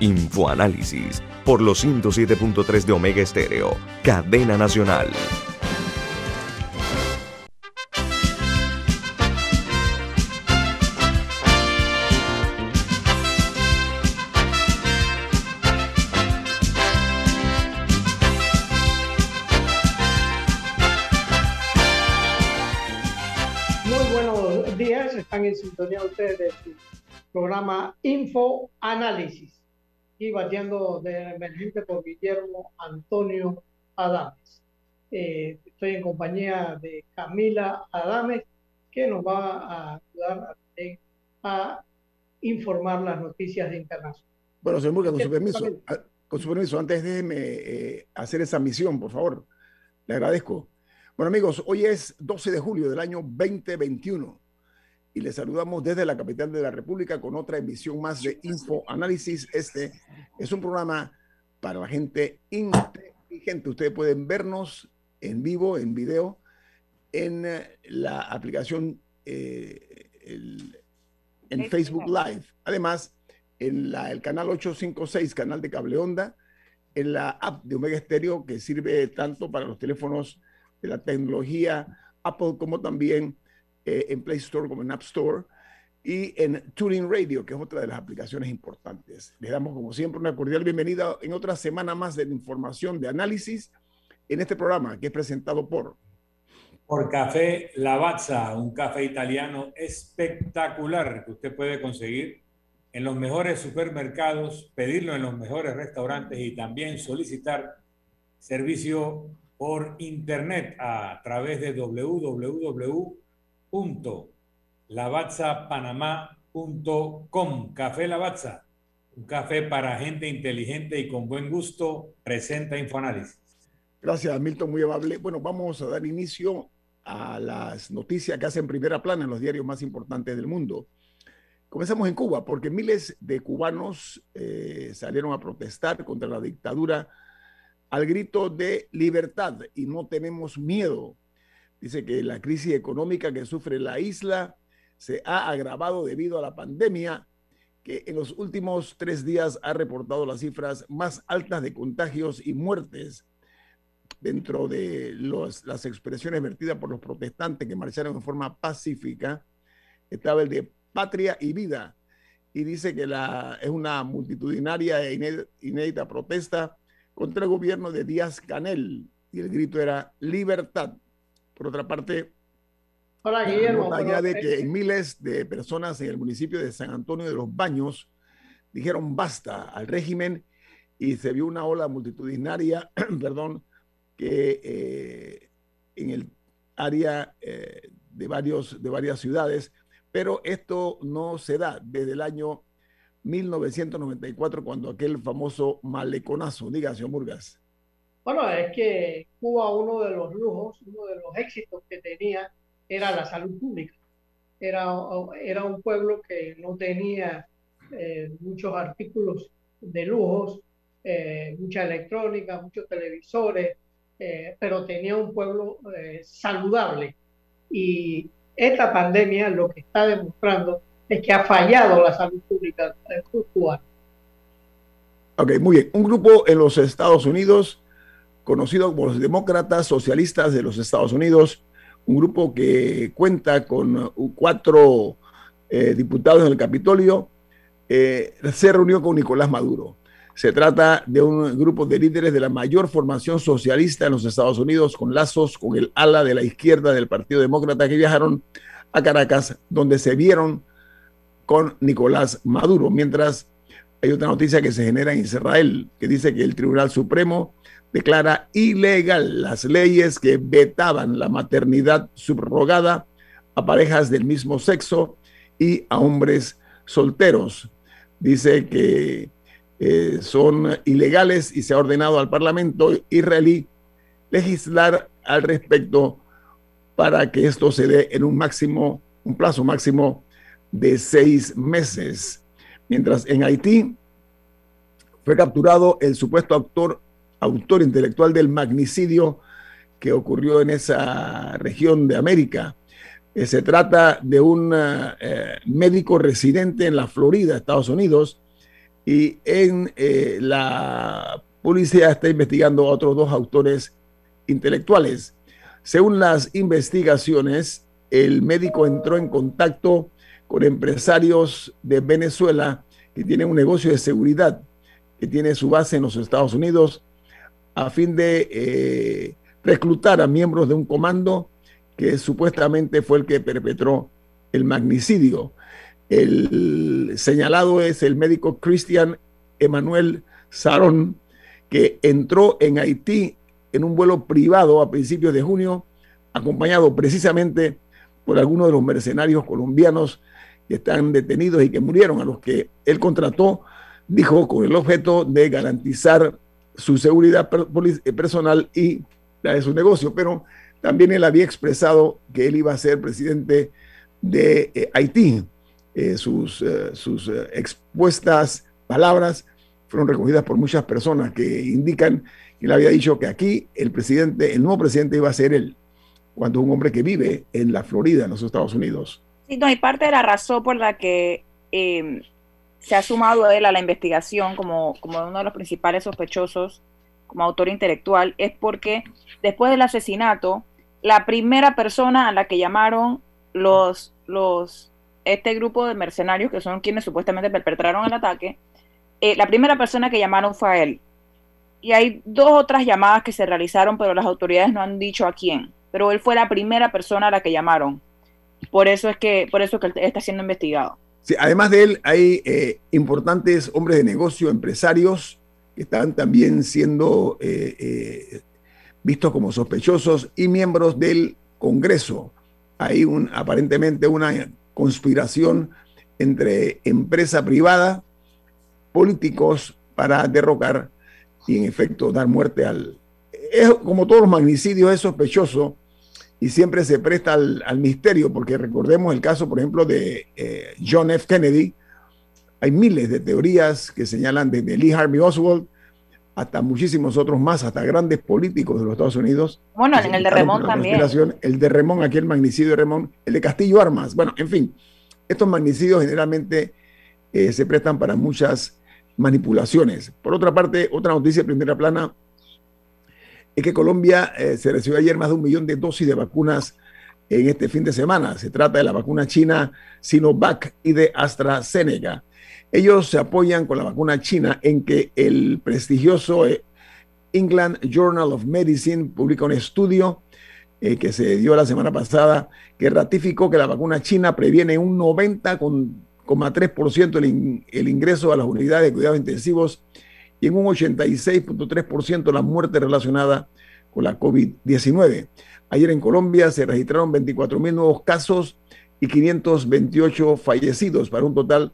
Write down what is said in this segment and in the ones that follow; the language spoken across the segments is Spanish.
Infoanálisis por los 107.3 de Omega Estéreo, cadena nacional. Muy buenos días, están en sintonía ustedes de su programa Info Análisis bateando de emergente por Guillermo Antonio Adames. Eh, estoy en compañía de Camila Adames, que nos va a ayudar a, a informar las noticias de internacional. Bueno, señor Murga, con su permiso, a- con su permiso, antes déjeme eh, hacer esa misión, por favor. Le agradezco. Bueno, amigos, hoy es 12 de julio del año 2021 y les saludamos desde la capital de la República con otra emisión más de Info Análisis. Este es un programa para la gente inteligente. Ustedes pueden vernos en vivo, en video, en eh, la aplicación eh, el- en Facebook Live. Además, en la- el canal 856, canal de cable onda, en la app de Omega Stereo, que sirve tanto para los teléfonos de la tecnología Apple como también eh, en Play Store como en App Store y en Tuning Radio, que es otra de las aplicaciones importantes. Les damos como siempre una cordial bienvenida en otra semana más de información, de análisis en este programa que es presentado por por Café Lavazza, un café italiano espectacular que usted puede conseguir en los mejores supermercados, pedirlo en los mejores restaurantes y también solicitar servicio por internet a través de www.lavazzapanamá.com. Café Lavazza, un café para gente inteligente y con buen gusto, presenta Infoanálisis. Gracias, Milton, muy amable. Bueno, vamos a dar inicio a las noticias que hacen primera plana en los diarios más importantes del mundo. Comenzamos en Cuba, porque miles de cubanos eh, salieron a protestar contra la dictadura al grito de libertad y no tenemos miedo. Dice que la crisis económica que sufre la isla se ha agravado debido a la pandemia, que en los últimos tres días ha reportado las cifras más altas de contagios y muertes dentro de las expresiones vertidas por los protestantes que marcharon en forma pacífica, estaba el de patria y vida. Y dice que es una multitudinaria e inédita protesta contra el gobierno de Díaz Canel. Y el grito era libertad. Por otra parte, Hola, Guillermo. que miles de personas en el municipio de San Antonio de los Baños dijeron basta al régimen y se vio una ola multitudinaria, perdón, que eh, en el área eh, de, varios, de varias ciudades, pero esto no se da desde el año 1994, cuando aquel famoso maleconazo, diga, señor Murgas. Bueno, es que Cuba uno de los lujos, uno de los éxitos que tenía era la salud pública. Era, era un pueblo que no tenía eh, muchos artículos de lujos, eh, mucha electrónica, muchos televisores, eh, pero tenía un pueblo saludable. Y esta pandemia lo que está demostrando es que ha fallado la salud pública cubana. Ok, muy bien. Un grupo en los Estados Unidos, conocido como los demócratas socialistas de los Estados Unidos, un grupo que cuenta con uh, cuatro eh, diputados en el Capitolio, eh, se reunió con Nicolás Maduro. Se trata de un grupo de líderes de la mayor formación socialista en los Estados Unidos, con lazos con el ala de la izquierda del Partido Demócrata, que viajaron a Caracas, donde se vieron con Nicolás Maduro. Mientras hay otra noticia que se genera en Israel, que dice que el Tribunal Supremo declara ilegal las leyes que vetaban la maternidad subrogada a parejas del mismo sexo y a hombres solteros. Dice que eh, son ilegales y se ha ordenado al Parlamento israelí legislar al respecto para que esto se dé en un máximo, un plazo máximo de seis meses. Mientras en Haití fue capturado el supuesto autor, autor intelectual del magnicidio que ocurrió en esa región de América. Eh, se trata de un eh, médico residente en la Florida, Estados Unidos, y en eh, la policía está investigando a otros dos autores intelectuales. Según las investigaciones, el médico entró en contacto con empresarios de Venezuela que tienen un negocio de seguridad que tiene su base en los Estados Unidos a fin de eh, reclutar a miembros de un comando que supuestamente fue el que perpetró el magnicidio. El señalado es el médico Cristian Emanuel Sarón, que entró en Haití en un vuelo privado a principios de junio, acompañado precisamente por algunos de los mercenarios colombianos que están detenidos y que murieron, a los que él contrató, dijo, con el objeto de garantizar su seguridad eh, personal y la de su negocio. Pero también él había expresado que él iba a ser presidente de eh, Haití. Eh, sus, eh, sus eh, expuestas palabras fueron recogidas por muchas personas que indican que él había dicho que aquí el presidente, el nuevo presidente iba a ser él, cuando un hombre que vive en la Florida, en los Estados Unidos. Sí, no, y parte de la razón por la que em, se ha sumado él a la investigación como, como uno de los principales sospechosos, como autor intelectual, es porque después del asesinato, la primera persona a la que llamaron los, los este grupo de mercenarios, que son quienes supuestamente perpetraron el ataque, eh, la primera persona que llamaron fue a él. Y hay dos otras llamadas que se realizaron, pero las autoridades no han dicho a quién. Pero él fue la primera persona a la que llamaron. Por eso es que, por eso que él está siendo investigado. Además de él, hay eh, importantes hombres de negocio, empresarios, que están también siendo eh, vistos como sospechosos y miembros del Congreso. Hay un, aparentemente una conspiración entre empresa privada, políticos para derrocar y en efecto dar muerte al... Es, como todos los magnicidios es sospechoso y siempre se presta al, misterio, porque recordemos el caso, por ejemplo, de eh, John F. Kennedy. Hay miles de teorías que señalan desde Lee Harvey Oswald hasta muchísimos otros más, hasta grandes políticos de los Estados Unidos. Bueno, en el de Remón también. El de Remón, aquí el magnicidio de Remón, el de Castillo Armas. Bueno, en fin, estos magnicidios generalmente eh, se prestan para muchas manipulaciones. Por otra parte, otra noticia de primera plana es que Colombia eh, se recibió ayer más de un millón de dosis de vacunas en este fin de semana. Se trata de la vacuna china Sinovac y de AstraZeneca. Ellos se apoyan con la vacuna china en que el prestigioso eh, England Journal of Medicine publica un estudio eh, que se dio la semana pasada que ratificó que la vacuna china previene un 90,3% el, el ingreso a las unidades de cuidados intensivos y en un 86.3% la muerte relacionada con la COVID-19. Ayer en Colombia se registraron 24 mil nuevos casos y 528 fallecidos para un total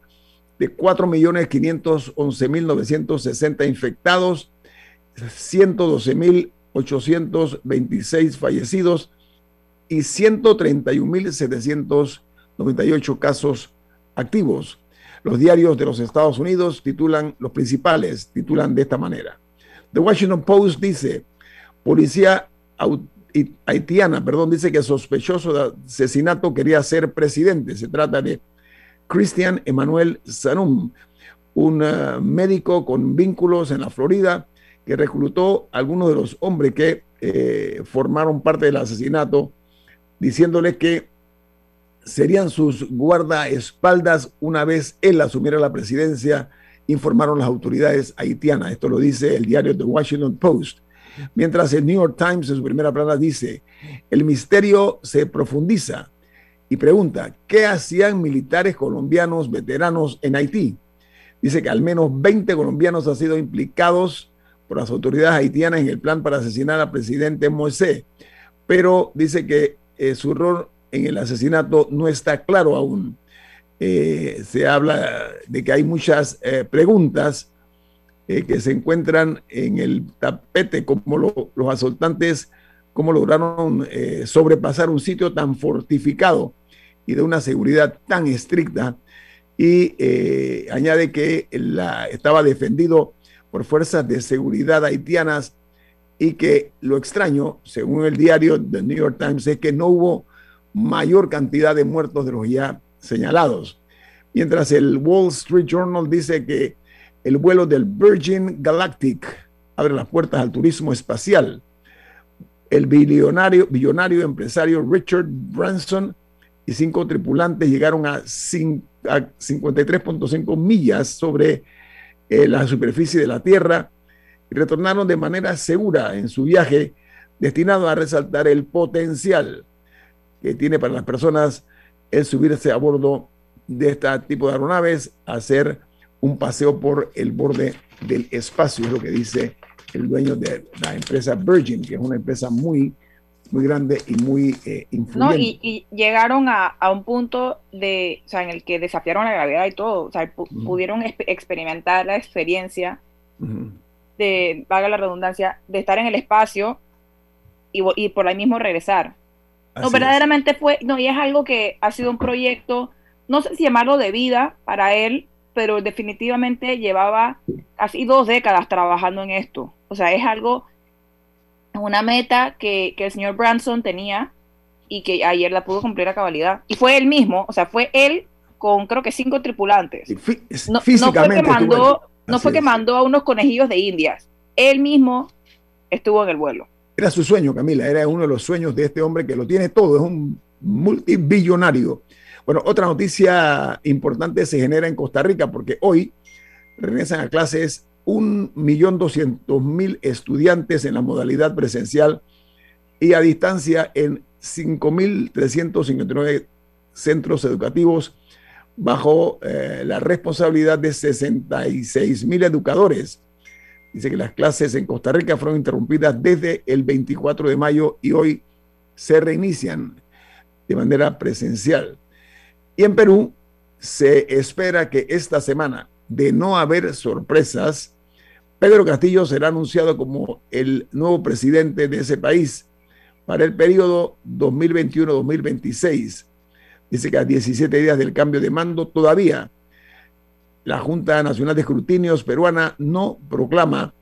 de 4.511.960 infectados, 112.826 fallecidos y 131.798 casos activos. Los diarios de los Estados Unidos titulan, los principales titulan de esta manera. The Washington Post dice, policía haitiana, perdón, dice que sospechoso de asesinato quería ser presidente. Se trata de Christian Emanuel Sanum, un eh, médico con vínculos en la Florida que reclutó a algunos de los hombres que eh, formaron parte del asesinato, diciéndole que serían sus guardaespaldas una vez él asumiera la presidencia, informaron las autoridades haitianas. Esto lo dice el diario The Washington Post. Mientras el New York Times en su primera plana dice, el misterio se profundiza y pregunta, ¿qué hacían militares colombianos veteranos en Haití? Dice que al menos 20 colombianos han sido implicados por las autoridades haitianas en el plan para asesinar al presidente Moisés, pero dice que eh, su rol en el asesinato no está claro aún. Eh, se habla de que hay muchas eh, preguntas eh, que se encuentran en el tapete, como los asaltantes, cómo lograron sobrepasar un sitio tan fortificado y de una seguridad tan estricta. Y añade que estaba defendido por fuerzas de seguridad haitianas y que lo extraño, según el diario The New York Times, es que no hubo mayor cantidad de muertos de los ya señalados. Mientras el Wall Street Journal dice que el vuelo del Virgin Galactic abre las puertas al turismo espacial. El billonario, empresario Richard Branson y cinco tripulantes llegaron a, 53.5 millas sobre eh, la superficie de la Tierra y retornaron de manera segura en su viaje destinado a resaltar el potencial que tiene para las personas el subirse a bordo de este tipo de aeronaves, hacer un paseo por el borde del espacio, es lo que dice el dueño de la empresa Virgin, que es una empresa muy, muy grande y muy eh, influyente. No, y, llegaron a, un punto de, o sea, en el que desafiaron la gravedad y todo, o sea, pudieron experimentar la experiencia de, vaga la redundancia, de estar en el espacio y, y por ahí mismo regresar. No, verdaderamente fue, no, y es algo que ha sido un proyecto, no sé si llamarlo de vida para él, pero definitivamente llevaba casi dos décadas trabajando en esto. O sea, es algo, una meta que, que el señor Branson tenía y que ayer la pudo cumplir a cabalidad. Y fue él mismo, o sea, fue él con creo que cinco tripulantes. No, no fue que mandó, no fue que mandó a unos conejillos de indias. Él mismo estuvo en el vuelo. Era su sueño, Camila, era uno de los sueños de este hombre que lo tiene todo, es un multibillonario. Bueno, otra noticia importante se genera en Costa Rica porque hoy regresan a clases 1.200.000 estudiantes en la modalidad presencial y a distancia en 5.359 centros educativos bajo eh, la responsabilidad de 66.000 educadores. Dice que las clases en Costa Rica fueron interrumpidas desde el 24 de mayo y hoy se reinician de manera presencial. Y en Perú se espera que esta semana, de no haber sorpresas, Pedro Castillo será anunciado como el nuevo presidente de ese país para el periodo 2021-2026. Dice que a 17 días del cambio de mando todavía la Junta Nacional de Escrutinios peruana no proclama,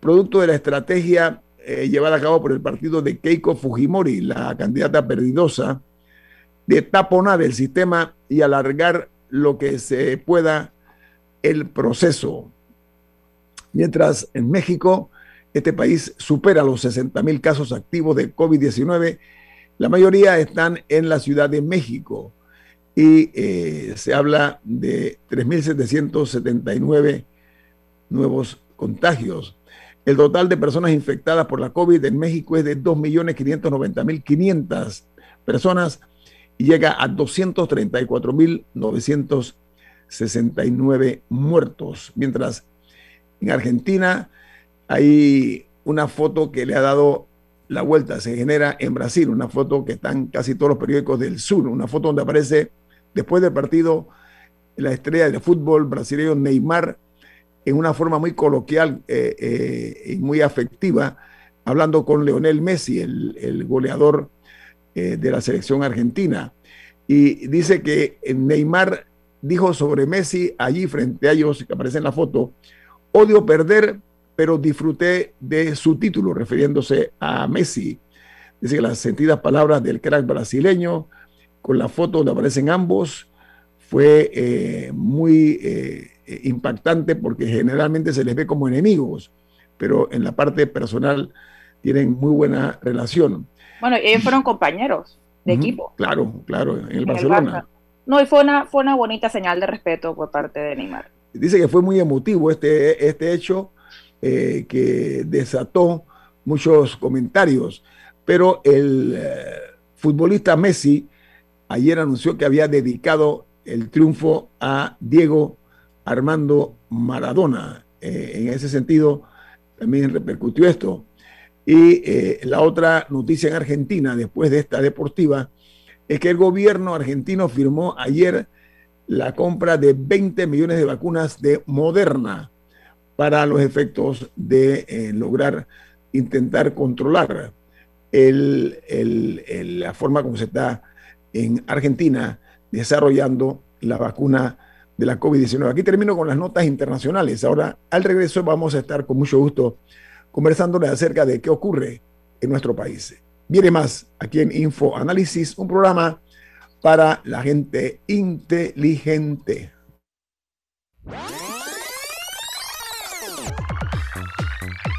producto de la estrategia eh, llevada a cabo por el partido de Keiko Fujimori, la candidata perdidosa, de taponar el sistema y alargar lo que se pueda el proceso. Mientras en México, este país supera los 60 mil casos activos de COVID-19, la mayoría están en la Ciudad de México y eh, se habla de 3.779 nuevos contagios. El total de personas infectadas por la COVID en México es de 2.590.500 personas y llega a 234.969 muertos. Mientras en Argentina hay una foto que le ha dado la vuelta, se genera en Brasil, una foto que está en casi todos los periódicos del sur, una foto donde aparece después del partido la estrella del fútbol brasileño Neymar en una forma muy coloquial eh, eh, y muy afectiva, hablando con Leonel Messi, el, goleador eh, de la selección argentina. Y dice que Neymar dijo sobre Messi allí frente a ellos, que aparece en la foto, odio perder, pero disfruté de su título, refiriéndose a Messi. Dice que las sentidas palabras del crack brasileño, con la foto donde aparecen ambos, fue eh, muy eh, impactante porque generalmente se les ve como enemigos, pero en la parte personal tienen muy buena relación. Bueno, ellos fueron compañeros de equipo. Claro, claro, en el Barcelona. no, y fue una, fue una bonita señal de respeto por parte de Neymar. Dice que fue muy emotivo este, este hecho eh, que desató muchos comentarios, pero el eh, futbolista Messi ayer anunció que había dedicado el triunfo a Diego Armando Maradona. Eh, en ese sentido, también repercutió esto. Y eh, la otra noticia en Argentina, después de esta deportiva, es que el gobierno argentino firmó ayer la compra de 20 millones de vacunas de Moderna para los efectos de eh, lograr intentar controlar la forma como se está en Argentina desarrollando la vacuna de la COVID-19. Aquí termino con las notas internacionales. Ahora, al regreso, vamos a estar con mucho gusto conversándole acerca de qué ocurre en nuestro país. Viene más aquí en Info Análisis, un programa para la gente inteligente.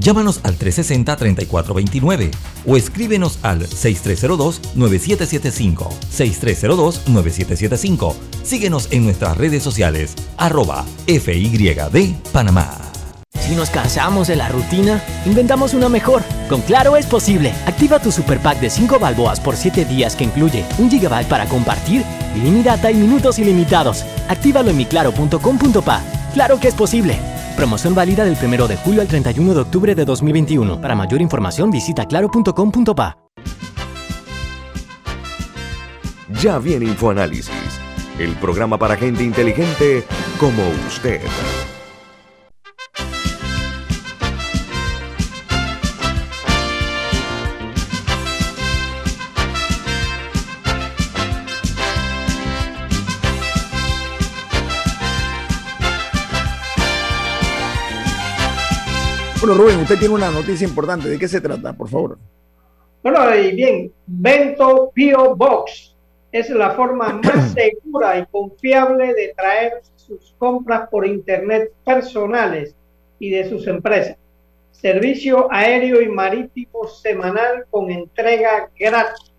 Llámanos al 360-3429 o escríbenos al 6302-9775. 6302-9775. Síguenos en nuestras redes sociales, arroba FYD Panamá. Si nos cansamos de la rutina, inventamos una mejor. Con Claro es posible. Activa tu super pack de 5 balboas por 7 días que incluye un gigabyte para compartir, ilimitada y minutos ilimitados. Actívalo en miclaro.com.pa. Claro que es posible. Promoción válida del 1 de julio al 31 de octubre de 2021. Para mayor información visita claro.com.pa. Ya viene InfoAnálisis, el programa para gente inteligente como usted. Rubén, usted tiene una noticia importante. ¿De qué se trata, por favor? Bueno, y bien, Bento Pio Box es la forma más segura y confiable de traer sus compras por internet personales y de sus empresas. Servicio aéreo y marítimo semanal con entrega gratis.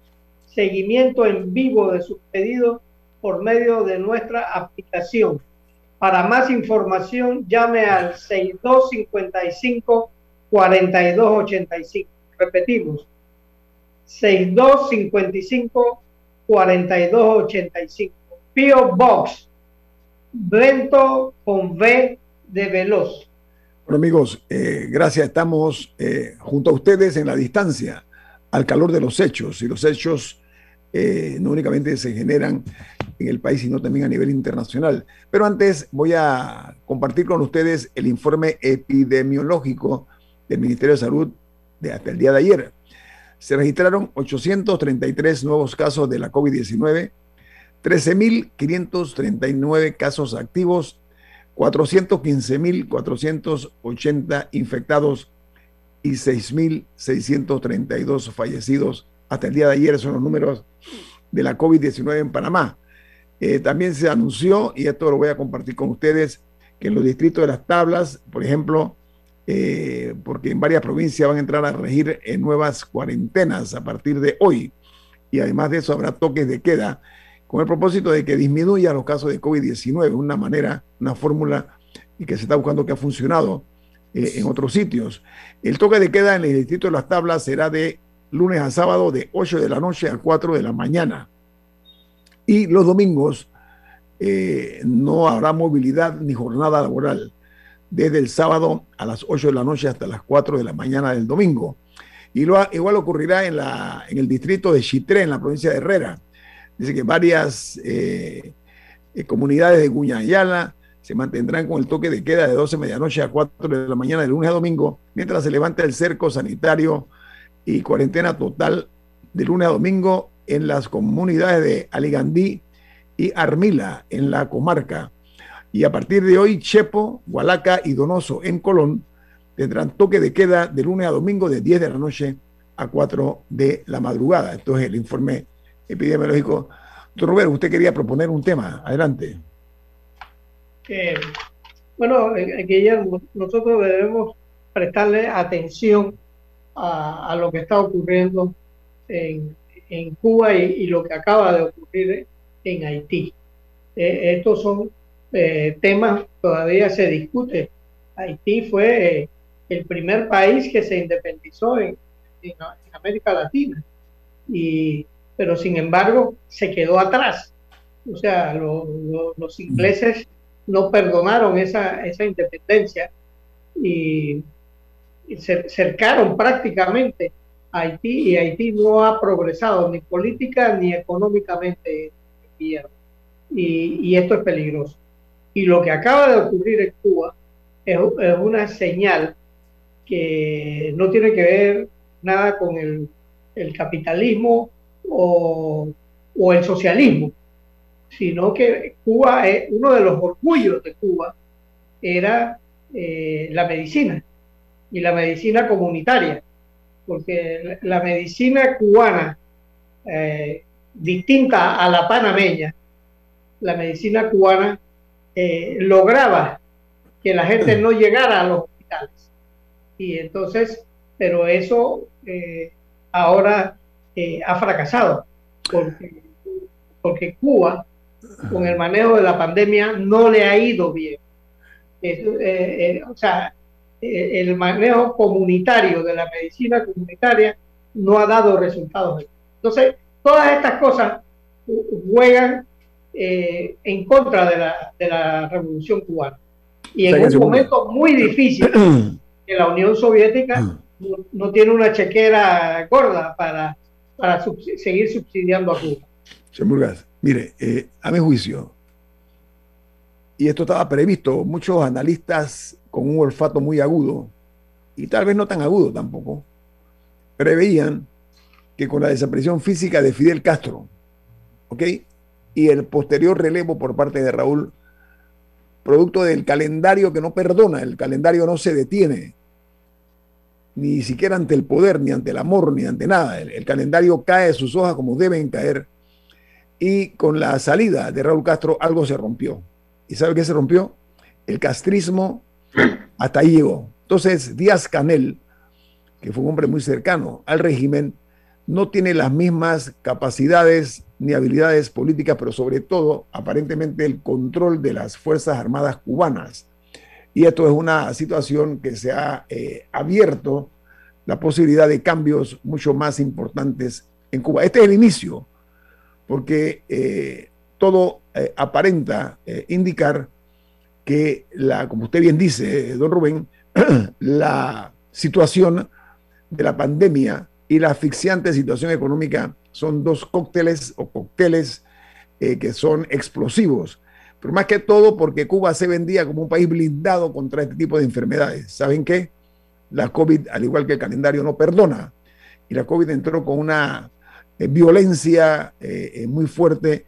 Seguimiento en vivo de sus pedidos por medio de nuestra aplicación para más información, llame al 6255-4285. Repetimos, 6255-4285. Pio Box, Vento con V de Veloz. Bueno amigos, eh, gracias. Estamos eh, junto a ustedes en la distancia, al calor de los hechos. Y los hechos eh, no únicamente se generan en el país, sino también a nivel internacional. Pero antes voy a compartir con ustedes el informe epidemiológico del Ministerio de Salud de hasta el día de ayer. Se registraron 833 nuevos casos de la COVID-19, 13.539 casos activos, 415.480 infectados y 6.632 fallecidos. Hasta el día de ayer son los números de la COVID-19 en Panamá. Eh, también se anunció, y esto lo voy a compartir con ustedes, que en los distritos de las tablas, por ejemplo, eh, porque en varias provincias van a entrar a regir en nuevas cuarentenas a partir de hoy. Y además de eso habrá toques de queda con el propósito de que disminuya los casos de COVID-19, una manera, una fórmula y que se está buscando que ha funcionado eh, en otros sitios. El toque de queda en el distrito de las tablas será de lunes a sábado de 8 de la noche a 4 de la mañana. Y los domingos eh, no habrá movilidad ni jornada laboral, desde el sábado a las 8 de la noche hasta las 4 de la mañana del domingo. Y lo, igual ocurrirá en, la, en el distrito de Chitré, en la provincia de Herrera. Dice que varias eh, eh, comunidades de Guñayala se mantendrán con el toque de queda de 12 de medianoche a 4 de la mañana de lunes a domingo, mientras se levanta el cerco sanitario y cuarentena total de lunes a domingo en las comunidades de Aligandí y Armila, en la comarca. Y a partir de hoy, Chepo, Hualaca y Donoso, en Colón, tendrán toque de queda de lunes a domingo de 10 de la noche a 4 de la madrugada. Esto es el informe epidemiológico. Doctor Roberto, usted quería proponer un tema. Adelante. bueno, eh, Guillermo, nosotros debemos prestarle atención a, lo que está ocurriendo en, Cuba y, lo que acaba de ocurrir en Haití. Eh, estos son eh, temas, todavía se discute. Haití fue el primer país que se independizó en, en, América Latina. Y, pero sin embargo, se quedó atrás. O sea, los ingleses no perdonaron esa, esa independencia y, se cercaron prácticamente Haití y Haití no ha progresado ni política ni económicamente. Y, y esto es peligroso. Y lo que acaba de ocurrir en Cuba es, una señal que no tiene que ver nada con el, capitalismo o, el socialismo, sino que Cuba, es, uno de los orgullos de Cuba era eh, la medicina y la medicina comunitaria, porque la medicina cubana, eh, distinta a la panameña, la medicina cubana eh, lograba que la gente no llegara a los hospitales. Y entonces pero eso eh, ahora ha fracasado, porque, porque Cuba, con el manejo de la pandemia, no le ha ido bien. O sea, el manejo comunitario de la medicina comunitaria no ha dado resultados. Entonces, todas estas cosas juegan en contra de la, de la revolución cubana. Y en un momento muy difícil que la Unión Soviética no, tiene una chequera gorda para, para seguir subsidiando a Cuba. Señor mire, eh, a mi juicio, y esto estaba previsto, muchos analistas con un olfato muy agudo, y tal vez no tan agudo tampoco, preveían que con la desaparición física de Fidel Castro, ¿ok? Y el posterior relevo por parte de Raúl, producto del calendario que no perdona, el calendario no se detiene, ni siquiera ante el poder, ni ante el amor, ni ante nada. El, calendario cae de sus hojas como deben caer. Y con la salida de Raúl Castro algo se rompió. ¿Y sabe qué se rompió? El castrismo hasta ahí llegó. Entonces Díaz Canel, que fue un hombre muy cercano al régimen, no tiene las mismas capacidades ni habilidades políticas, pero sobre todo aparentemente el control de las Fuerzas Armadas cubanas. Y esto es una situación que se ha eh, abierto la posibilidad de cambios mucho más importantes en Cuba. Este es el inicio, porque eh, todo eh, aparenta indicar que, la, como usted bien dice, don Rubén, la situación de la pandemia y la asfixiante situación económica son dos cócteles o cócteles que son explosivos pero más que todo porque Cuba se vendía como un país blindado contra este tipo de enfermedades. ¿Saben qué? La COVID, al igual que el calendario, no perdona. Y la COVID entró con una eh, violencia eh, eh, muy fuerte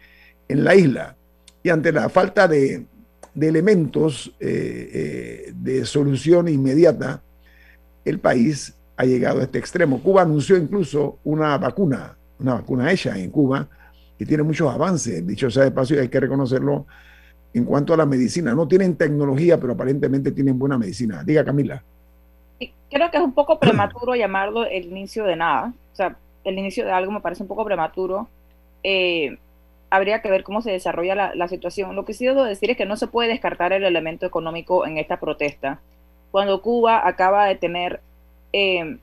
en la isla. Y ante la falta de, de elementos de solución inmediata, el país ha llegado a este extremo. Cuba anunció incluso una vacuna, una vacuna hecha en Cuba, que tiene muchos avances, dicho sea de paso, y hay que reconocerlo, en cuanto a la medicina. No tienen tecnología, pero aparentemente tienen buena medicina. Diga, Camila. Creo que es un poco prematuro llamarlo el inicio de nada. O sea, el inicio de algo me parece un poco prematuro. Eh, habría que ver cómo se desarrolla la, situación. Lo que sí debo decir es que no se puede descartar el elemento económico en esta protesta. Cuando Cuba acaba de tener, eh,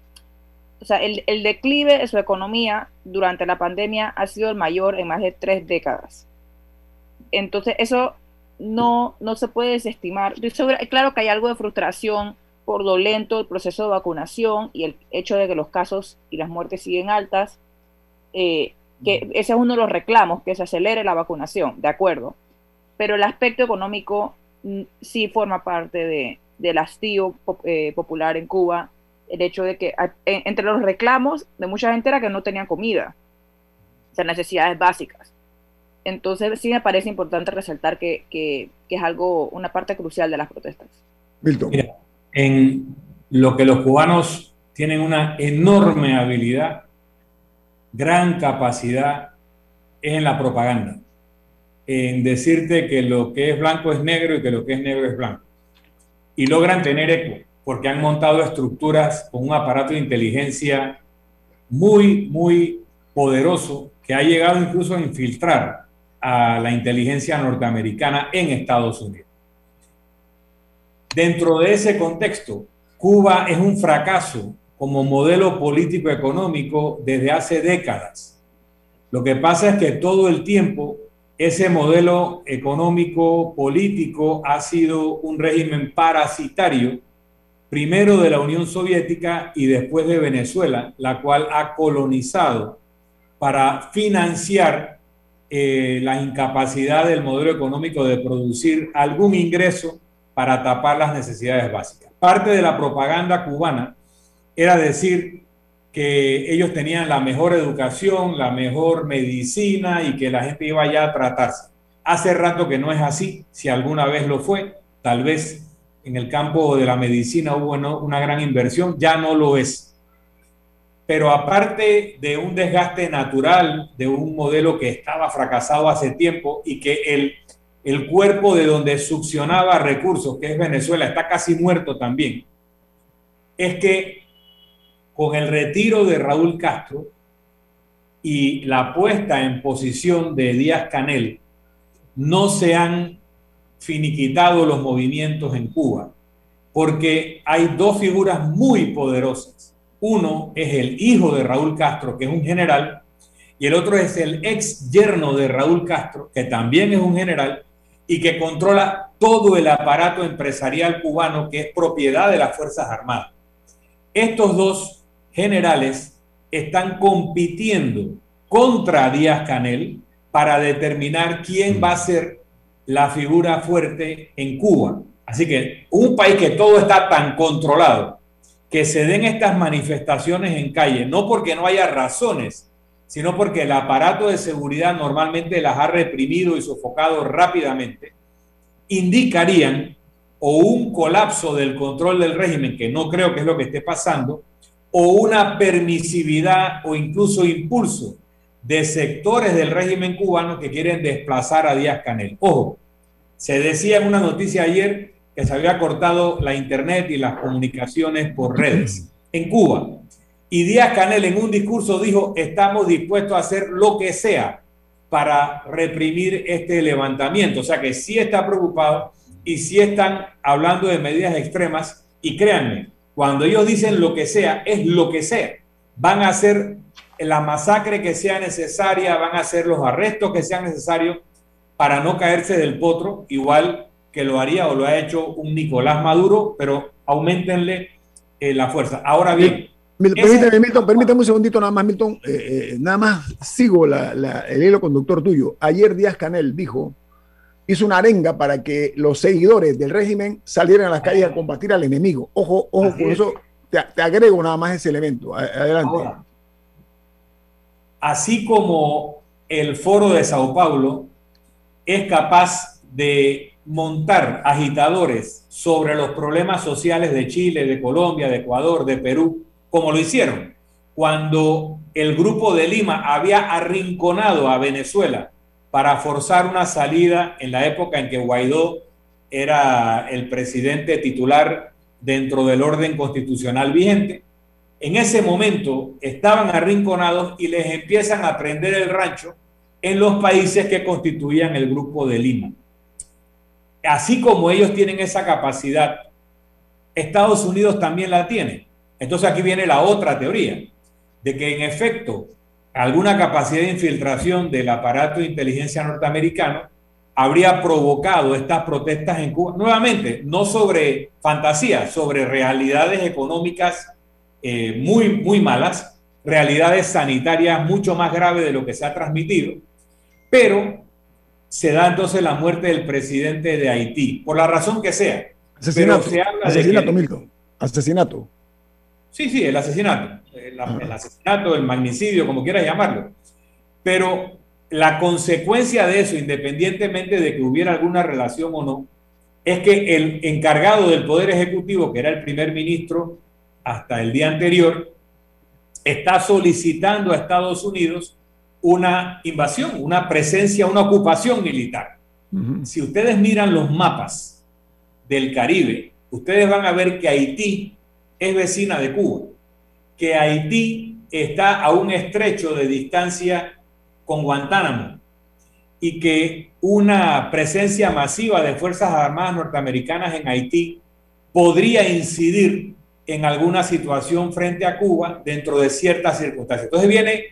o sea, el, el declive de su economía durante la pandemia ha sido el mayor en más de tres décadas. Entonces, eso no, no se puede desestimar. claro que hay algo de frustración por lo lento el proceso de vacunación y el hecho de que los casos y las muertes siguen altas, eh, que ese es uno de los reclamos, que se acelere la vacunación, de acuerdo. pero el aspecto económico mm, sí forma parte de, del hastío eh, popular en Cuba, el hecho de que entre los reclamos de mucha gente era que no tenían comida, o sea, necesidades básicas. Entonces sí me parece importante resaltar que, que, es algo, una parte crucial de las protestas. Milton. en lo que los cubanos tienen una enorme habilidad, gran capacidad, es en la propaganda, en decirte que lo que es blanco es negro y que lo que es negro es blanco. Y logran tener eco, porque han montado estructuras con un aparato de inteligencia muy, muy poderoso que ha llegado incluso a infiltrar a la inteligencia norteamericana en Estados Unidos. Dentro de ese contexto, Cuba es un fracaso como modelo político económico desde hace décadas. Lo que pasa es que todo el tiempo ese modelo económico político ha sido un régimen parasitario, primero de la Unión Soviética y después de Venezuela, la cual ha colonizado para financiar eh, la incapacidad del modelo económico de producir algún ingreso para tapar las necesidades básicas. Parte de la propaganda cubana era decir que ellos tenían la mejor educación, la mejor medicina y que la gente iba allá a tratarse. Hace rato que no es así, si alguna vez lo fue, tal vez en el campo de la medicina hubo una gran inversión, ya no lo es. Pero aparte de un desgaste natural de un modelo que estaba fracasado hace tiempo y que el, el cuerpo de donde succionaba recursos, que es Venezuela, está casi muerto también, es que con el retiro de Raúl Castro y la puesta en posición de Díaz Canel, no se han finiquitado los movimientos en Cuba, porque hay dos figuras muy poderosas uno es el hijo de Raúl Castro, que es un general, y el otro es el ex yerno de Raúl Castro, que también es un general y que controla todo el aparato empresarial cubano que es propiedad de las Fuerzas Armadas. Estos dos generales están compitiendo contra Díaz Canel para determinar quién va a ser la figura fuerte en Cuba. Así que un país que todo está tan controlado, que se den estas manifestaciones en calle, no porque no haya razones, sino porque el aparato de seguridad normalmente las ha reprimido y sofocado rápidamente, indicarían o un colapso del control del régimen, que no creo que es lo que esté pasando, o una permisividad o incluso impulso de sectores del régimen cubano que quieren desplazar a Díaz Canel. Ojo, se decía en una noticia ayer que se había cortado la internet y las comunicaciones por redes en Cuba. Y Díaz Canel en un discurso dijo, estamos dispuestos a hacer lo que sea para reprimir este levantamiento. O sea que sí está preocupado y sí están hablando de medidas extremas. Y créanme, cuando ellos dicen lo que sea, es lo que sea. Van a hacer la masacre que sea necesaria, van a hacer los arrestos que sean necesarios para no caerse del potro, igual que lo haría o lo ha hecho un Nicolás Maduro, pero aumentenle eh, la fuerza. Ahora bien. Permítame, Milton, permítame un segundito nada más, Milton. Eh, eh, nada más sigo el hilo conductor tuyo. Ayer Díaz Canel dijo, hizo una arenga para que los seguidores del régimen salieran a las calles a combatir al enemigo. Ojo, ojo, con eso te, agrego nada más ese elemento. Adelante. así como el foro de Sao Paulo es capaz de montar agitadores sobre los problemas sociales de Chile, de Colombia, de Ecuador, de Perú, como lo hicieron cuando el grupo de Lima había arrinconado a Venezuela para forzar una salida en la época en que Guaidó era el presidente titular dentro del orden constitucional vigente. En ese momento estaban arrinconados y les empiezan a prender el rancho en los países que constituían el grupo de Lima así como ellos tienen esa capacidad, Estados Unidos también la tiene. Entonces aquí viene la otra teoría, de que en efecto alguna capacidad de infiltración del aparato de inteligencia norteamericano habría provocado estas protestas en Cuba. Nuevamente, no sobre fantasías, sobre realidades económicas eh, muy, muy malas, realidades sanitarias mucho más graves de lo que se ha transmitido, pero se da entonces la muerte del presidente de Haití, por la razón que sea. Asesinato, asesinato, Milton. Asesinato. Sí, sí, el asesinato. El, el, asesinato, el magnicidio, como quieras llamarlo. Pero la consecuencia de eso, independientemente de que hubiera alguna relación o no, es que el encargado del Poder Ejecutivo, que era el primer ministro hasta el día anterior, está solicitando a Estados Unidos una invasión, una presencia, una ocupación militar. Si ustedes miran los mapas del Caribe, ustedes van a ver que Haití es vecina de Cuba, que Haití está a un estrecho de distancia con Guantánamo y que una presencia masiva de Fuerzas Armadas norteamericanas en Haití podría incidir en alguna situación frente a Cuba dentro de ciertas circunstancias. Entonces viene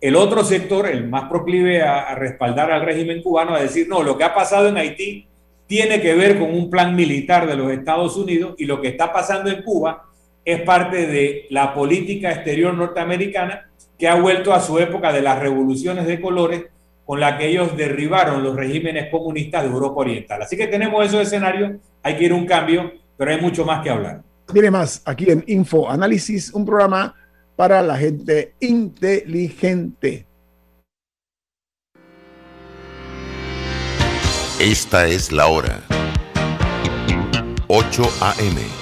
el otro sector, el más proclive a, respaldar al régimen cubano, a decir, no, lo que ha pasado en Haití tiene que ver con un plan militar de los Estados Unidos y lo que está pasando en Cuba es parte de la política exterior norteamericana que ha vuelto a su época de las revoluciones de colores con la que ellos derribaron los regímenes comunistas de Europa Oriental. Así que tenemos esos escenarios, hay que ir a un cambio, pero hay mucho más que hablar. Viene más aquí en Info Análisis, un programa para la gente inteligente. Esta es la hora. 8 a.m.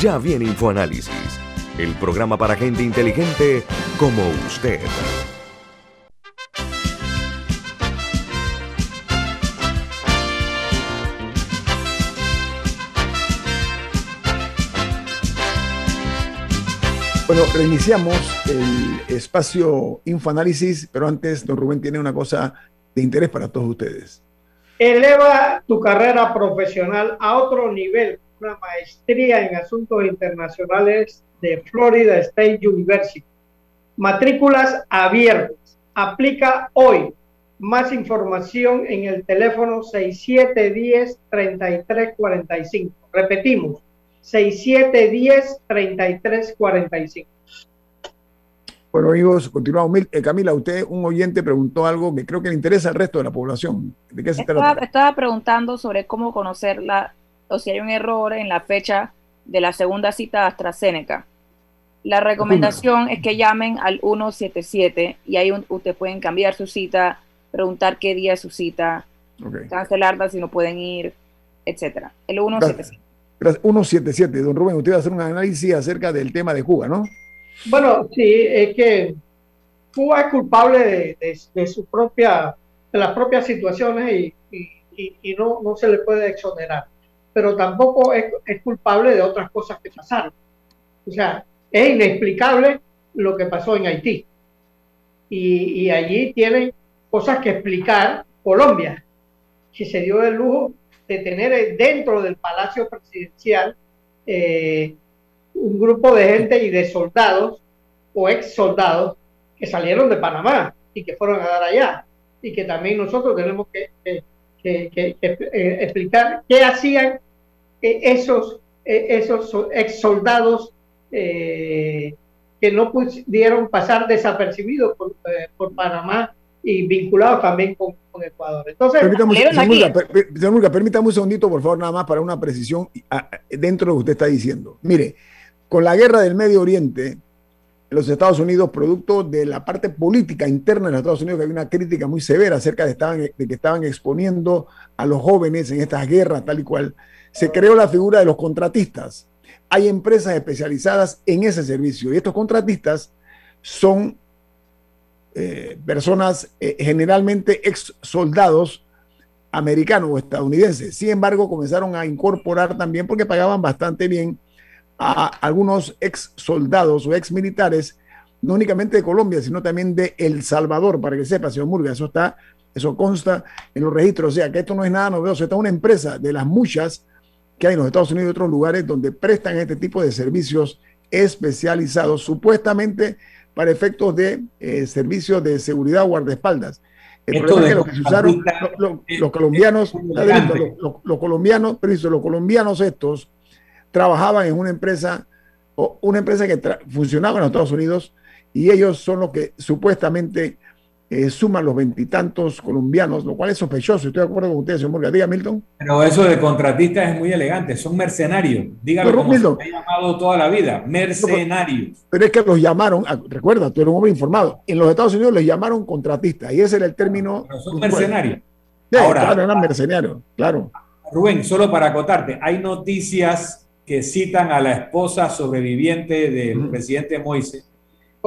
Ya viene InfoAnálisis, el programa para gente inteligente como usted. Bueno, reiniciamos el espacio InfoAnálisis, pero antes, don Rubén tiene una cosa de interés para todos ustedes. Eleva tu carrera profesional a otro nivel una maestría en asuntos internacionales de Florida State University. Matrículas abiertas. Aplica hoy. Más información en el teléfono 6710-3345. Repetimos, 6710-3345. Bueno, amigos, continuamos. Eh, Camila, usted, un oyente, preguntó algo que creo que le interesa al resto de la población. ¿De qué se estaba, estaba preguntando sobre cómo conocer la o si hay un error en la fecha de la segunda cita de AstraZeneca. La recomendación es que llamen al 177 y ahí ustedes pueden cambiar su cita, preguntar qué día es su cita, cancelarla si no pueden ir, etcétera. El 177. 177. Don Rubén, usted va a hacer un análisis acerca del tema de Cuba, ¿no? Bueno, sí, es que Cuba es culpable de, su propia, de las propias situaciones y, no, no se le puede exonerar. Pero tampoco es, culpable de otras cosas que pasaron. O sea, es inexplicable lo que pasó en Haití. Y, y allí tienen cosas que explicar Colombia, que se dio el lujo de tener dentro del Palacio Presidencial eh, un grupo de gente y de soldados o ex soldados que salieron de Panamá y que fueron a dar allá. Y que también nosotros tenemos que, eh, explicar qué hacían esos, esos ex soldados que no pudieron pasar desapercibidos por, por Panamá y vinculados también con, Ecuador. Entonces, permítame, permítame un segundito, por favor, nada más para una precisión dentro de lo que usted está diciendo. Mire, con la guerra del Medio Oriente, los Estados Unidos, producto de la parte política interna de los Estados Unidos, que había una crítica muy severa acerca de, estaban, de que estaban exponiendo a los jóvenes en estas guerras, tal y cual, se creó la figura de los contratistas. Hay empresas especializadas en ese servicio y estos contratistas son eh, personas eh, generalmente ex soldados americanos o estadounidenses. Sin embargo, comenzaron a incorporar también porque pagaban bastante bien a algunos ex soldados o ex militares, no únicamente de Colombia, sino también de El Salvador, para que sepa, señor Murga, eso está, eso consta en los registros, o sea que esto no es nada novedoso, esta es una empresa de las muchas que hay en los Estados Unidos y otros lugares donde prestan este tipo de servicios especializados, supuestamente para efectos de eh, servicios de seguridad o guardaespaldas. El problema es que lo que se usaron los colombianos, los, colombianos, pero los colombianos estos trabajaban en una empresa, o una empresa que funcionaba en los Estados Unidos y ellos son los que supuestamente eh, suman los veintitantos colombianos, lo cual es sospechoso. Estoy de acuerdo con usted, señor. Diga, Milton. Pero eso de contratistas es muy elegante. Son mercenarios. Dígalo como Milton, se ha llamado toda la vida. Mercenarios. Pero es que los llamaron, recuerda, tú eres un hombre informado. En los Estados Unidos les llamaron contratistas y ese era el término. Pero son mercenarios. Ahora, claro, eran mercenarios, claro. Rubén, solo para acotarte, hay noticias que citan a la esposa sobreviviente del presidente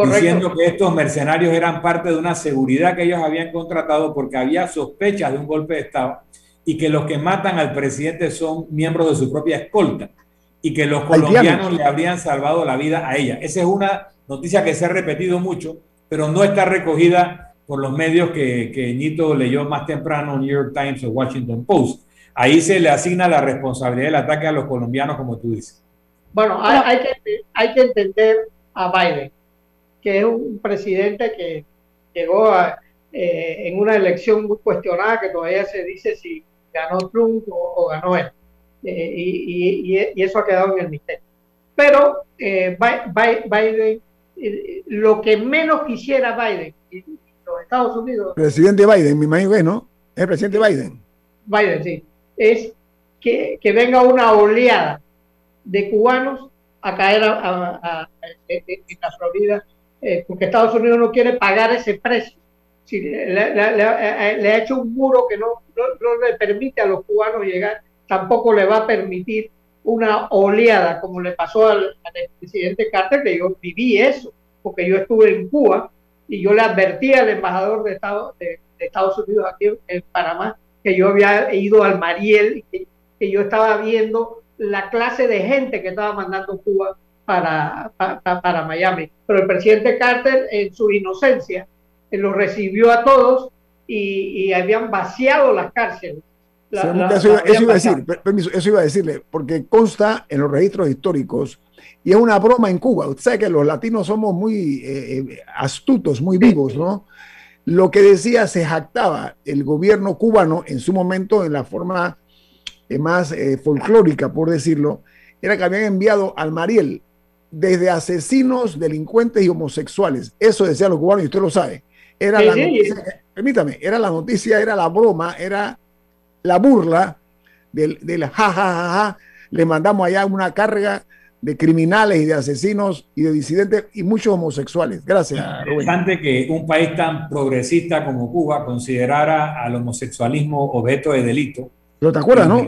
Moisés diciendo que estos mercenarios eran parte de una seguridad que ellos habían contratado porque había sospechas de un golpe de Estado y que los que matan al presidente son miembros de su propia escolta y que los colombianos le habrían salvado la vida a ella. Esa es una noticia que se ha repetido mucho, pero no está recogida por los medios que, que Nito leyó más temprano, New York Times o Washington Post. Ahí se le asigna la responsabilidad del ataque a los colombianos, como tú dices. Bueno, hay, hay que, hay que entender a Biden que es un presidente que llegó eh, en una elección muy cuestionada, que todavía se dice si ganó Trump o, ganó él. Eh, y, eso ha quedado en el misterio. Pero eh, Biden, lo que menos quisiera Biden y los Estados Unidos. Presidente Biden, mi imagino que no. Es el presidente Biden. Biden, sí. Es que, que venga una oleada de cubanos a caer a, en la Florida eh, porque Estados Unidos no quiere pagar ese precio. Si le, ha hecho un muro que no, no, le permite a los cubanos llegar, tampoco le va a permitir una oleada como le pasó al, presidente Carter, que yo viví eso, porque yo estuve en Cuba y yo le advertí al embajador de, Estado, de, Estados Unidos aquí en, Panamá que yo había ido al Mariel y que yo estaba viendo la clase de gente que estaba mandando Cuba para, para, Miami. Pero el presidente Carter, en su inocencia, los recibió a todos y, habían vaciado las cárceles. eso, iba, a decir, permiso, eso iba a decirle, porque consta en los registros históricos y es una broma en Cuba. Usted sabe que los latinos somos muy eh, eh, astutos, muy vivos, ¿no? Lo que decía, se jactaba el gobierno cubano en su momento, en la forma eh, más folclórica, por decirlo, era que habían enviado al Mariel desde asesinos, delincuentes y homosexuales. Eso decían los cubanos y usted lo sabe. Era la noticia, permítame, era la noticia, era la broma, era la burla del, del ja, ja, ja, ja. Le mandamos allá una carga de criminales y de asesinos y de disidentes y muchos homosexuales. Gracias. Interesante que un país tan progresista como Cuba considerara al homosexualismo objeto de delito. Pero te acuerdas, ¿no?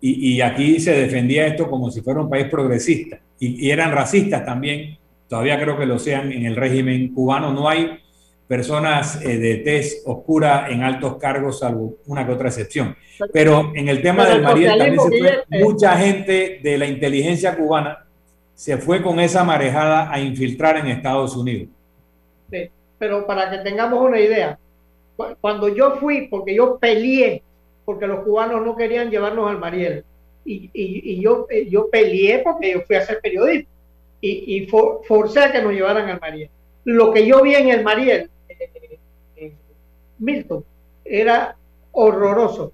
y, aquí se defendía esto como si fuera un país progresista y, eran racistas también, todavía creo que lo sean en el régimen cubano, no hay personas eh, de tez oscura en altos cargos, salvo una que otra excepción. Pero en el tema del Mariel también se fue mucha gente de la inteligencia cubana se fue con esa marejada a infiltrar en Estados Unidos. Sí, pero para que tengamos una idea, cuando yo fui, porque yo peleé, porque los cubanos no querían llevarnos al Mariel, y, y, yo, eh, yo peleé porque yo fui a hacer periodismo, y, y forcé a que nos llevaran al Mariel. Lo que yo vi en el Mariel, eh, eh, Milton, era horroroso.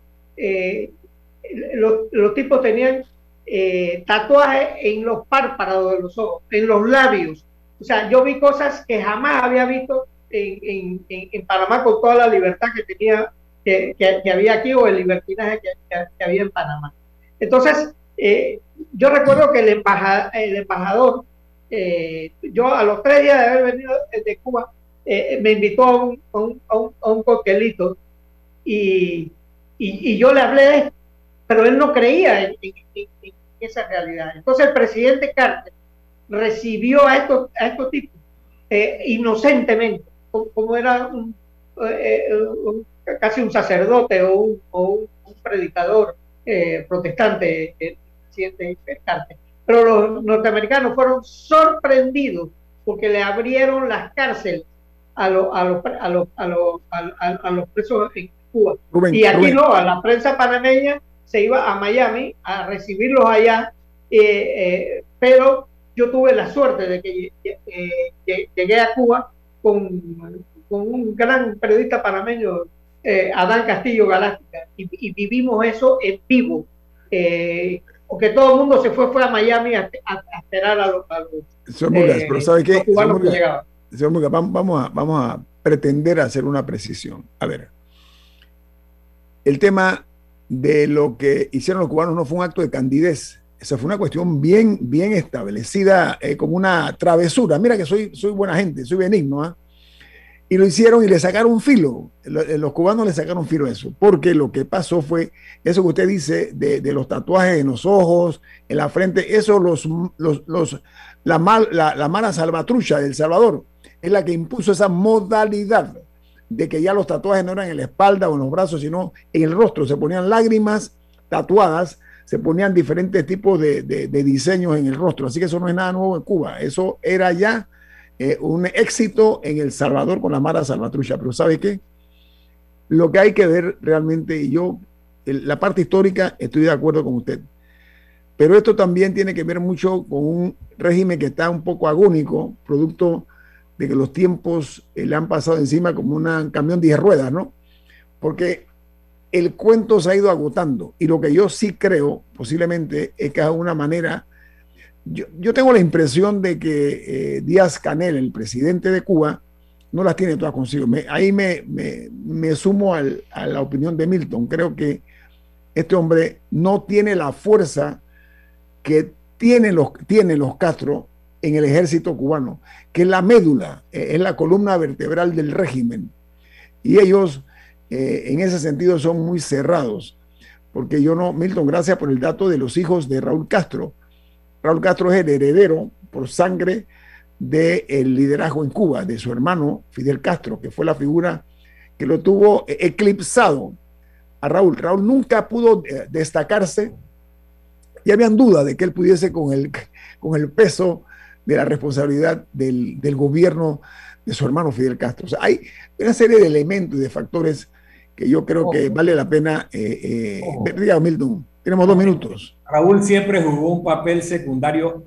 los, los tipos tenían eh, tatuajes en los párpados de los ojos, en los labios. O sea, yo vi cosas que jamás había visto en, Panamá con toda la libertad que tenía, que, había aquí o el libertinaje que, había en Panamá. Entonces, eh, yo recuerdo que el, el embajador, eh, yo a los tres días de haber venido de Cuba, me invitó a un, a un, a un, coctelito y, y, yo le hablé de esto pero él no creía en, esa realidad. Entonces el presidente Carter recibió a estos, a estos tipos eh, inocentemente, como, era eh, un, casi un sacerdote o un, un, predicador eh, protestante, el presidente Carter. Pero los norteamericanos fueron sorprendidos porque le abrieron las cárceles a, los a, los, a, los, a, los, presos en Cuba. y aquí no, a la prensa panameña se iba a Miami a recibirlos allá, eh, eh, pero yo tuve la suerte de que eh, llegué a Cuba con, un gran periodista panameño, Adán Castillo Galáctica, y, vivimos eso en vivo. porque todo el mundo se fue, fue a Miami a, esperar a los, pero ¿sabe qué? vamos, vamos, a, vamos a pretender hacer una precisión. A ver, el tema de lo que hicieron los cubanos no fue un acto de candidez. Esa fue una cuestión bien, bien establecida eh, como una travesura. Mira que soy, soy buena gente, soy benigno. ¿ah? Y lo hicieron y le sacaron filo. Eh, los cubanos le sacaron filo a eso. Porque lo que pasó fue eso que usted dice de, los tatuajes en los ojos, en la frente. Eso, los, los, la, mal, la, la mala salvatrucha del Salvador es la que impuso esa modalidad de que ya los tatuajes no eran en la espalda o en los brazos, sino en el rostro. Se ponían lágrimas tatuadas, se ponían diferentes tipos de, diseños en el rostro. Así que eso no es nada nuevo en Cuba. Eso era ya eh, un éxito en El Salvador con la Mara Salvatrucha. Pero ¿sabe qué? Lo que hay que ver realmente, y yo, la parte histórica, estoy de acuerdo con usted. Pero esto también tiene que ver mucho con un régimen que está un poco agónico, producto de que los tiempos eh, le han pasado encima como un camión de ruedas, ¿no? Porque el cuento se ha ido agotando y lo que yo sí creo posiblemente es que de alguna manera, yo, tengo la impresión de que eh, Díaz Canel, el presidente de Cuba, no las tiene todas consigo. ahí me, me, sumo a la opinión de Milton. Creo que este hombre no tiene la fuerza que tienen los, tienen los Castro en el ejército cubano, que es la médula, eh, es la columna vertebral del régimen. Y ellos, eh, en ese sentido, son muy cerrados. Porque yo no, Milton, gracias por el dato de los hijos de Raúl Castro. Raúl Castro es el heredero por sangre del liderazgo en Cuba, de su hermano Fidel Castro, que fue la figura que lo tuvo eclipsado a Raúl. Raúl nunca pudo eh, destacarse y habían duda de que él pudiese con el, con el peso de la responsabilidad del, gobierno de su hermano Fidel Castro. O sea, hay una serie de elementos y de factores que yo creo que vale la pena. Eh, eh Milton, tenemos dos minutos. Raúl siempre jugó un papel secundario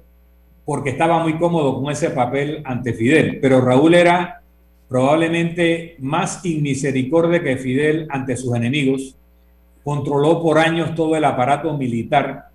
porque estaba muy cómodo con ese papel ante Fidel, pero Raúl era probablemente más inmisericordia que Fidel ante sus enemigos, controló por años todo el aparato militar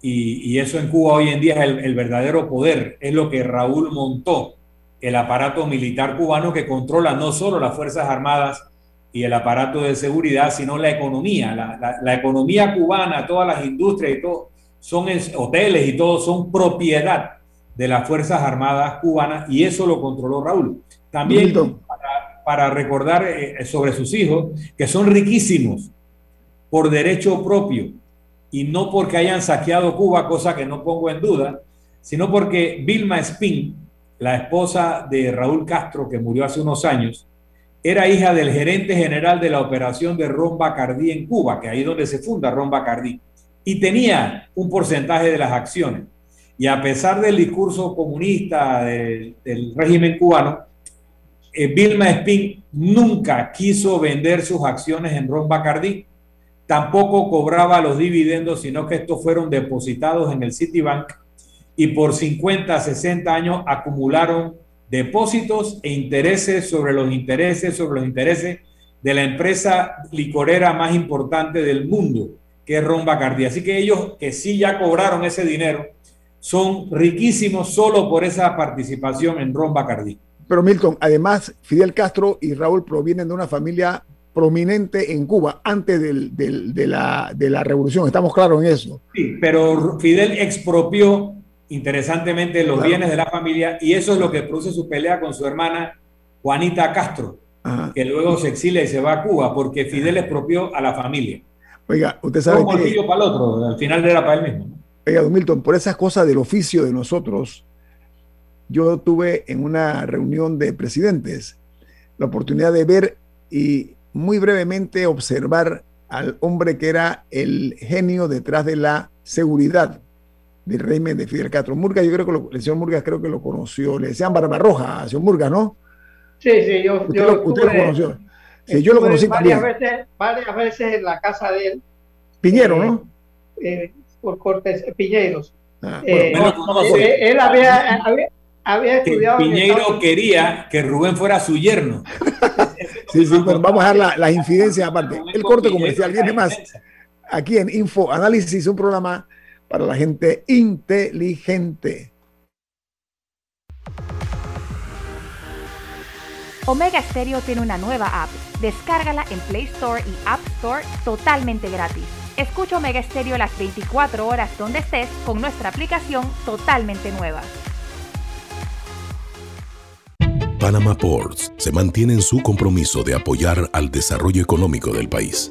y, eso en Cuba hoy en día es el, verdadero poder, es lo que Raúl montó, el aparato militar cubano que controla no solo las Fuerzas Armadas y el aparato de seguridad, sino la economía. La, economía cubana, todas las industrias y todo, son hoteles y todo, son propiedad de las Fuerzas Armadas cubanas y eso lo controló Raúl. También para, recordar eh, sobre sus hijos, que son riquísimos por derecho propio y no porque hayan saqueado Cuba, cosa que no pongo en duda, sino porque Vilma Spin, la esposa de Raúl Castro, que murió hace unos años, era hija del gerente general de la operación de Ron Bacardí en Cuba, que ahí es donde se funda Ron Bacardí, y tenía un porcentaje de las acciones. Y a pesar del discurso comunista del, régimen cubano, eh, Vilma Spin nunca quiso vender sus acciones en Ron Bacardí, tampoco cobraba los dividendos, sino que estos fueron depositados en el Citibank y por 50, 60 años acumularon depósitos e intereses sobre los intereses, sobre los intereses de la empresa licorera más importante del mundo, que es Ron Bacardi. Así que ellos que sí ya cobraron ese dinero, son riquísimos solo por esa participación en Ron Bacardi. Pero Milton, además, Fidel Castro y Raúl provienen de una familia prominente en Cuba antes de, la, de la revolución. Estamos claros en eso. Sí, pero Fidel expropió interesantemente los bienes de la familia y eso es lo que produce su pelea con su hermana Juanita Castro, que luego se exilia y se va a Cuba porque Fidel expropió a la familia. Oiga, usted sabe Un que... para el otro, al final era para él mismo. Oiga, don Milton, por esas cosas del oficio de nosotros, yo tuve en una reunión de presidentes la oportunidad de ver y muy brevemente observar al hombre que era el genio detrás de la seguridad del régimen de Fidel Castro. Murga, yo creo que lo, el señor Murga creo que lo conoció, le decían Barbarroja, señor Murga, ¿no? Sí, sí, yo, usted, lo, usted lo, conoció. Sí, yo lo conocí varias también. Veces, varias veces en la casa de él. Piñero, ¿no? Eh, por Cortés, Piñeros. Ah, Eh, bueno, no, no, no, eh, él había, había, había Que estudiado. en Piñeiro quería que Rubén fuera su yerno. Sí, sí, pero vamos a dejar la- las infidencias aparte. El corte comercial viene más aquí en Info Análisis, un programa para la gente inteligente. Omega Stereo tiene una nueva app. Descárgala en Play Store y App Store totalmente gratis. Escucha Omega Stereo las 24 horas donde estés con nuestra aplicación totalmente nueva. Panama Ports se mantiene en su compromiso de apoyar al desarrollo económico del país.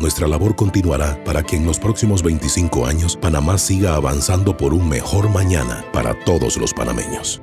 Nuestra labor continuará para que en los próximos 25 años Panamá siga avanzando por un mejor mañana para todos los panameños.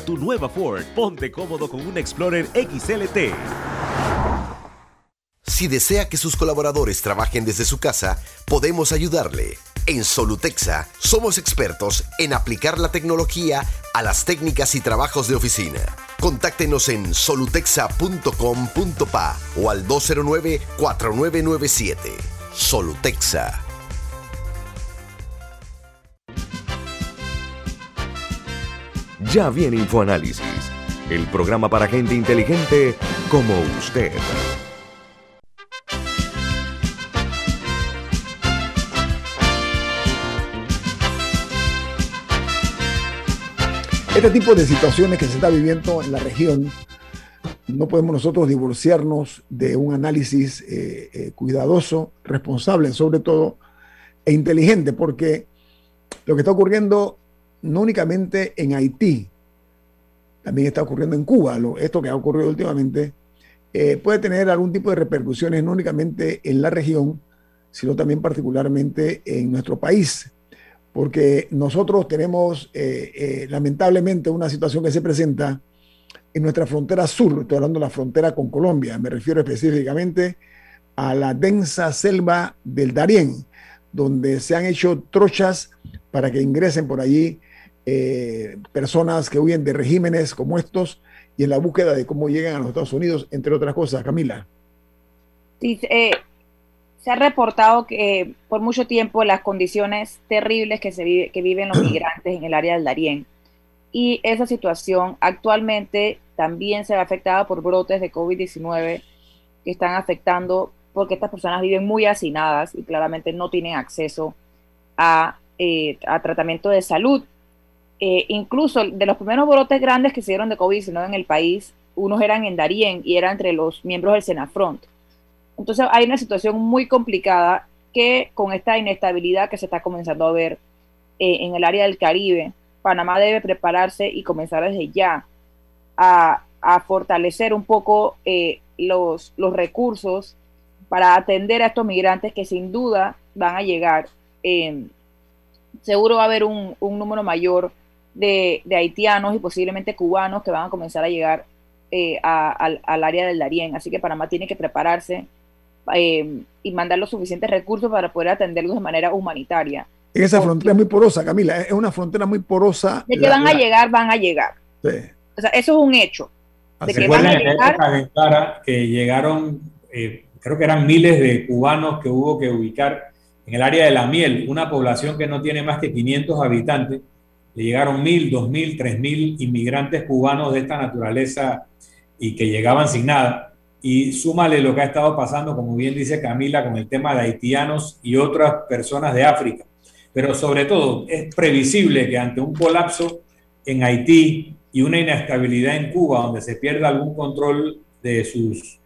tu nueva Ford. Ponte cómodo con un Explorer XLT. Si desea que sus colaboradores trabajen desde su casa, podemos ayudarle. En Solutexa somos expertos en aplicar la tecnología a las técnicas y trabajos de oficina. Contáctenos en solutexa.com.pa o al 209-4997. Solutexa. Ya viene InfoAnálisis, el programa para gente inteligente como usted. Este tipo de situaciones que se está viviendo en la región, no podemos nosotros divorciarnos de un análisis eh, eh, cuidadoso, responsable sobre todo, e inteligente, porque lo que está ocurriendo no únicamente en Haití, también está ocurriendo en Cuba, esto que ha ocurrido últimamente, eh, puede tener algún tipo de repercusiones no únicamente en la región, sino también particularmente en nuestro país porque nosotros tenemos eh, eh, lamentablemente una situación que se presenta en nuestra frontera sur, estoy hablando de la frontera con Colombia, me refiero específicamente a la densa selva del Darién, donde se han hecho trochas para que ingresen por allí eh, personas que huyen de regímenes como estos y en la búsqueda de cómo llegan a los Estados Unidos, entre otras cosas. Camila. Sí, eh, se ha reportado que eh, por mucho tiempo las condiciones terribles que, se vive, que viven los migrantes en el área del Darién. Y esa situación actualmente también se ve afectada por brotes de COVID-19 que están afectando porque estas personas viven muy hacinadas y claramente no tienen acceso a, eh, a tratamiento de salud. Eh, incluso de los primeros brotes grandes que se dieron de COVID-19 en el país, unos eran en Darién y eran entre los miembros del Senafront. Entonces hay una situación muy complicada que con esta inestabilidad que se está comenzando a ver eh, en el área del Caribe, Panamá debe prepararse y comenzar desde ya a, fortalecer un poco eh, los, los recursos para atender a estos migrantes que sin duda van a llegar. seguro va a haber un, número mayor de, haitianos y posiblemente cubanos que van a comenzar a llegar eh, al, al, área del Darién. Así que Panamá tiene que prepararse eh, y mandar los suficientes recursos para poder atenderlos de manera humanitaria. Esa frontera es muy porosa, Camila, es una frontera muy porosa. De que van a llegar, van a llegar. O sea, eso es un hecho. De que van a llegar. que llegaron, eh, creo que eran miles de cubanos que hubo que ubicar en el área de la miel, una población que no tiene más que 500 habitantes. Le llegaron mil, dos mil, tres mil inmigrantes cubanos de esta naturaleza y que llegaban sin nada y súmale lo que ha estado pasando, como bien dice Camila, con el tema de haitianos y otras personas de África. Pero sobre todo, es previsible que ante un colapso en Haití y una inestabilidad en Cuba, donde se pierda algún control de sus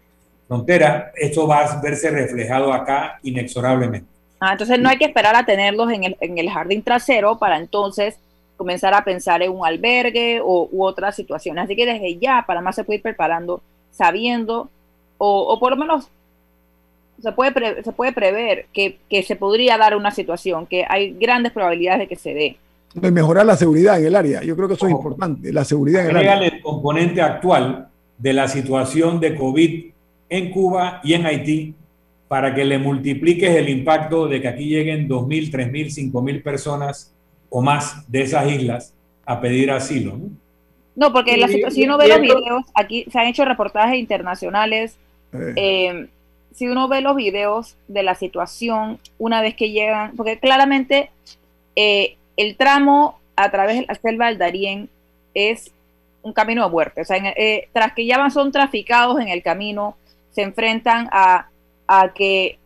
fronteras, esto va a verse reflejado acá inexorablemente. Ah, entonces no hay que esperar a tenerlos en el, en el jardín trasero para entonces comenzar a pensar en un albergue o, u otras situaciones. Así que desde ya Panamá se puede ir preparando sabiendo o, por lo menos se puede, se puede prever que, se podría dar una situación, que hay grandes probabilidades de que se dé. mejorar la seguridad en el área, yo creo que eso es importante, la seguridad en el área. el componente actual de la situación de COVID en Cuba y en Haití para que le multipliques el impacto de que aquí lleguen 2.000, 3.000, 5.000 personas o más de esas islas a pedir asilo. ¿no? No, porque la si uno ve los videos, aquí se han hecho reportajes internacionales eh. Eh, si uno ve los videos de la situación una vez que llegan, porque claramente eh, el tramo a través de la selva del Darién es un camino de muerte. O sea, tras que ya son traficados en el camino, se enfrentan a, a que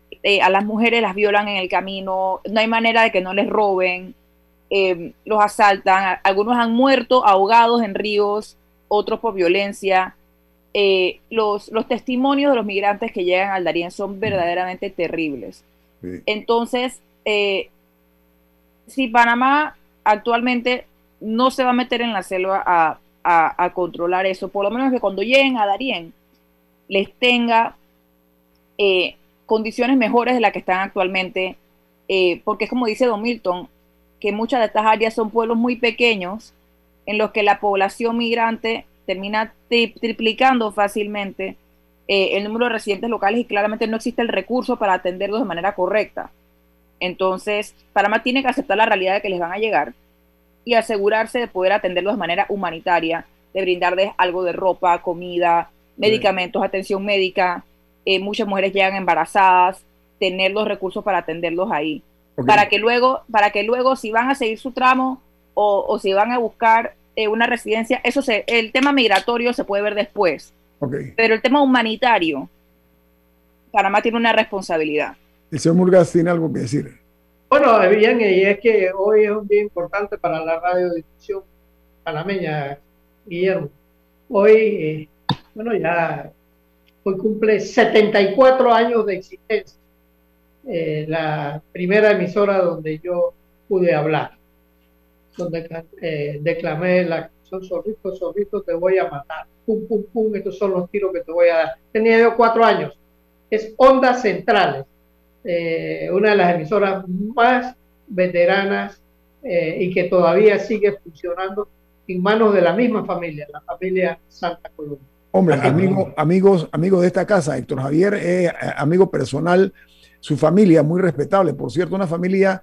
a las mujeres las violan en el camino, no hay manera de que no les roben, los asaltan, algunos han muerto ahogados en ríos, otros por violencia. Eh, los, los testimonios de los migrantes que llegan al Darién son verdaderamente terribles. Entonces, eh, si Panamá actualmente no se va a meter en la selva a, controlar eso, por lo menos que cuando lleguen a Darién les tenga eh, condiciones mejores de las que están actualmente, porque es como dice Don Milton, que muchas de estas áreas son pueblos muy pequeños en los que la población migrante termina triplicando fácilmente eh, el número de residentes locales y claramente no existe el recurso para atenderlos de manera correcta. Entonces, Panamá tiene que aceptar la realidad de que les van a llegar y asegurarse de poder atenderlos de manera humanitaria, de brindarles algo de ropa, comida, medicamentos, atención médica. Eh, muchas mujeres llegan embarazadas, tener los recursos para atenderlos ahí. Para que luego, para que luego si van a seguir su tramo o, o si van a buscar eh, una residencia, eso se, el tema migratorio se puede ver después. Pero el tema humanitario, Panamá tiene una responsabilidad. El señor Murgas tiene algo que decir. Bueno, bien, y es que hoy es un día importante para la radiodifusión panameña, Guillermo. Hoy, eh, bueno, ya hoy cumple 74 años de existencia. Eh, la primera emisora donde yo pude hablar donde eh, declamé la canción Zorrito, Zorrito, te voy a matar. Pum, pum, pum, estos son los tiros que te voy a dar. Tenía yo cuatro años. Es Ondas Centrales, eh, una de las emisoras más veteranas eh, y que todavía sigue funcionando en manos de la misma familia, la familia Santa Colombia. Hombre, amigo, amigos, amigos de esta casa, Héctor Javier es amigo personal su familia, muy respetable, por cierto, una familia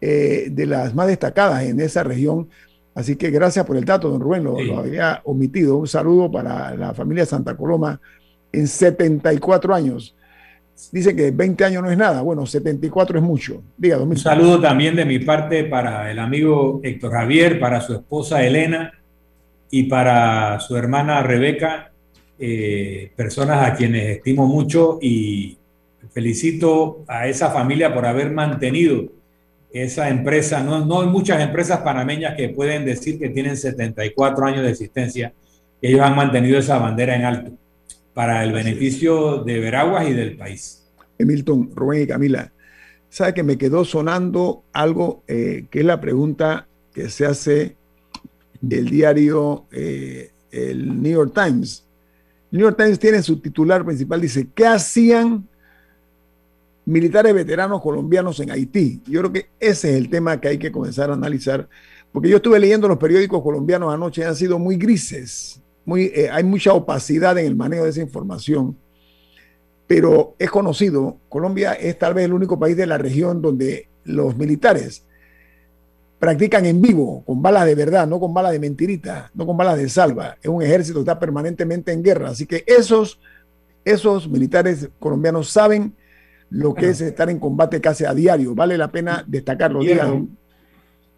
eh, de las más destacadas en esa región. Así que gracias por el dato, don Rubén, lo, lo había omitido. Un saludo para la familia Santa Coloma en 74 años. Dicen que 20 años no es nada. Bueno, 74 es mucho. Diga, Un saludo también de mi parte para el amigo Héctor Javier, para su esposa Elena y para su hermana Rebeca, eh, personas a quienes estimo mucho y felicito a esa familia por haber mantenido esa empresa. No, no hay muchas empresas panameñas que pueden decir que tienen 74 años de existencia. Ellos han mantenido esa bandera en alto para el beneficio de Veraguas y del país. Milton, Rubén y Camila, sabe que me quedó sonando algo eh, que es la pregunta que se hace el diario, eh, el New York Times. El New York Times tiene su titular principal, dice, ¿qué hacían militares veteranos colombianos en Haití? Yo creo que ese es el tema que hay que comenzar a analizar, porque yo estuve leyendo los periódicos colombianos anoche han sido muy grises eh, hay mucha opacidad en el manejo de esa información, pero es conocido, Colombia es tal vez el único país de la región donde los militares practican en vivo, con balas de verdad, no con balas de mentirita, no con balas de salva. Es un ejército que está permanentemente en guerra. Así que esos, esos militares colombianos saben lo que es estar en combate casi a diario. Vale la pena destacarlo.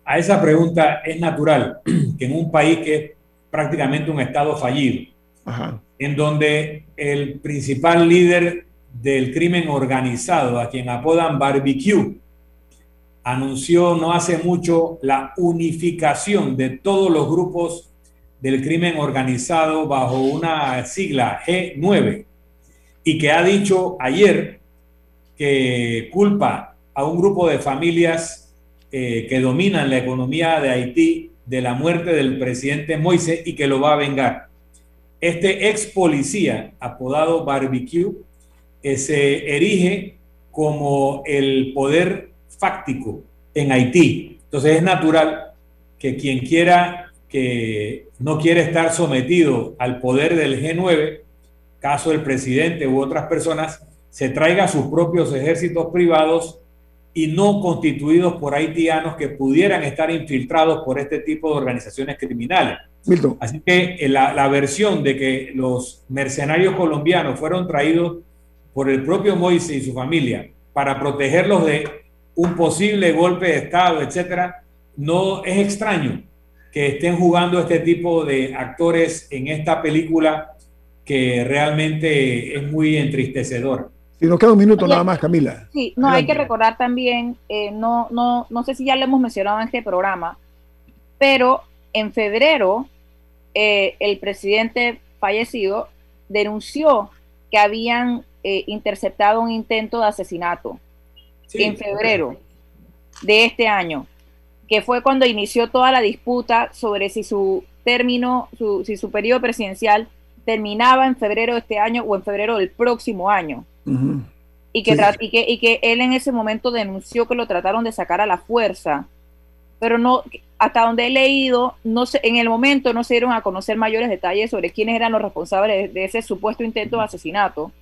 A esa pregunta es natural que en un país que prácticamente un Estado fallido, en donde el principal líder del crimen organizado, a quien apodan Barbecue, anunció no hace mucho la unificación de todos los grupos del crimen organizado bajo una sigla G9 y que ha dicho ayer que culpa a un grupo de familias eh, que dominan la economía de Haití de la muerte del presidente Moise y que lo va a vengar. Este ex policía, apodado Barbecue, eh, se erige como el poder fáctico en Haití. Entonces es natural que quien quiera que no quiere estar sometido al poder del G9, caso del presidente u otras personas, se traiga sus propios ejércitos privados y no constituidos por haitianos que pudieran estar infiltrados por este tipo de organizaciones criminales. Así que eh, la, la, versión de que los mercenarios colombianos fueron traídos por el propio Moise y su familia para protegerlos de un posible golpe de Estado, etcétera, no es extraño que estén jugando este tipo de actores en esta película que realmente es muy entristecedora. Y nos queda un minuto nada más, Camila. Sí, no hay que recordar también, eh, no, no, no sé si ya lo hemos mencionado en este programa, pero en febrero eh, el presidente fallecido denunció que habían eh, interceptado un intento de asesinato en febrero de este año, que fue cuando inició toda la disputa sobre si su término, su, si su periodo presidencial terminaba en febrero de este año o en febrero del próximo año y, que y, que, él en ese momento denunció que lo trataron de sacar a la fuerza, pero no, hasta donde he leído, no se, en el momento no se dieron a conocer mayores detalles sobre quiénes eran los responsables de, ese supuesto intento de asesinato,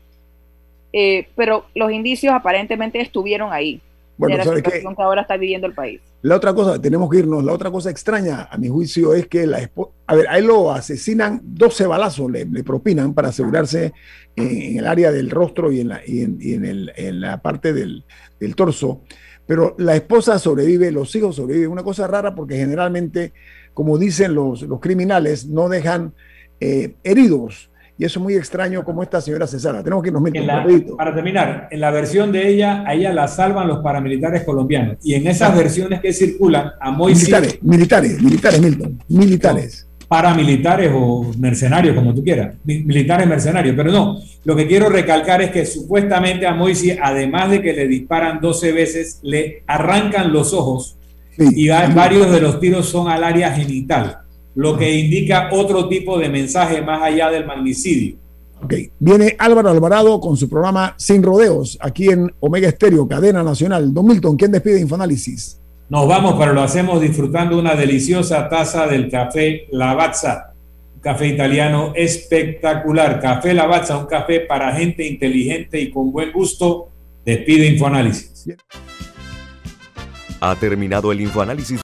eh, pero los indicios aparentemente estuvieron ahí. Bueno, de la situación que ahora está viviendo el país. La otra cosa, tenemos que irnos, la otra cosa extraña, a mi juicio, es que la a ver, a él lo asesinan, 12 balazos le, propinan para asegurarse en, el área del rostro y en la, y en, el, en la parte del, del, torso, pero la esposa sobrevive, los hijos sobreviven, una cosa rara porque generalmente, como dicen los, los criminales, no dejan eh, heridos y eso es muy extraño como esta señora Cesara. Tenemos que irnos un Para terminar, en la versión de ella, a ella la salvan los paramilitares colombianos. Y en esas versiones que circulan, a Moisés... Militares, militares, militares, Milton. Militares. paramilitares o mercenarios, como tú quieras. Militares mercenarios. Pero no, lo que quiero recalcar es que supuestamente a Moisés, además de que le disparan 12 veces, le arrancan los ojos y varios de los tiros son al área genital lo que indica otro tipo de mensaje más allá del magnicidio. Ok, viene Álvaro Alvarado con su programa Sin Rodeos, aquí en Omega Estéreo, cadena nacional. Don Milton, ¿quién despide Infoanálisis? Nos vamos, pero lo hacemos disfrutando una deliciosa taza del café Lavazza, un café italiano espectacular. Café Lavazza, un café para gente inteligente y con buen gusto Despide Infoanálisis. Ha terminado el Infoanálisis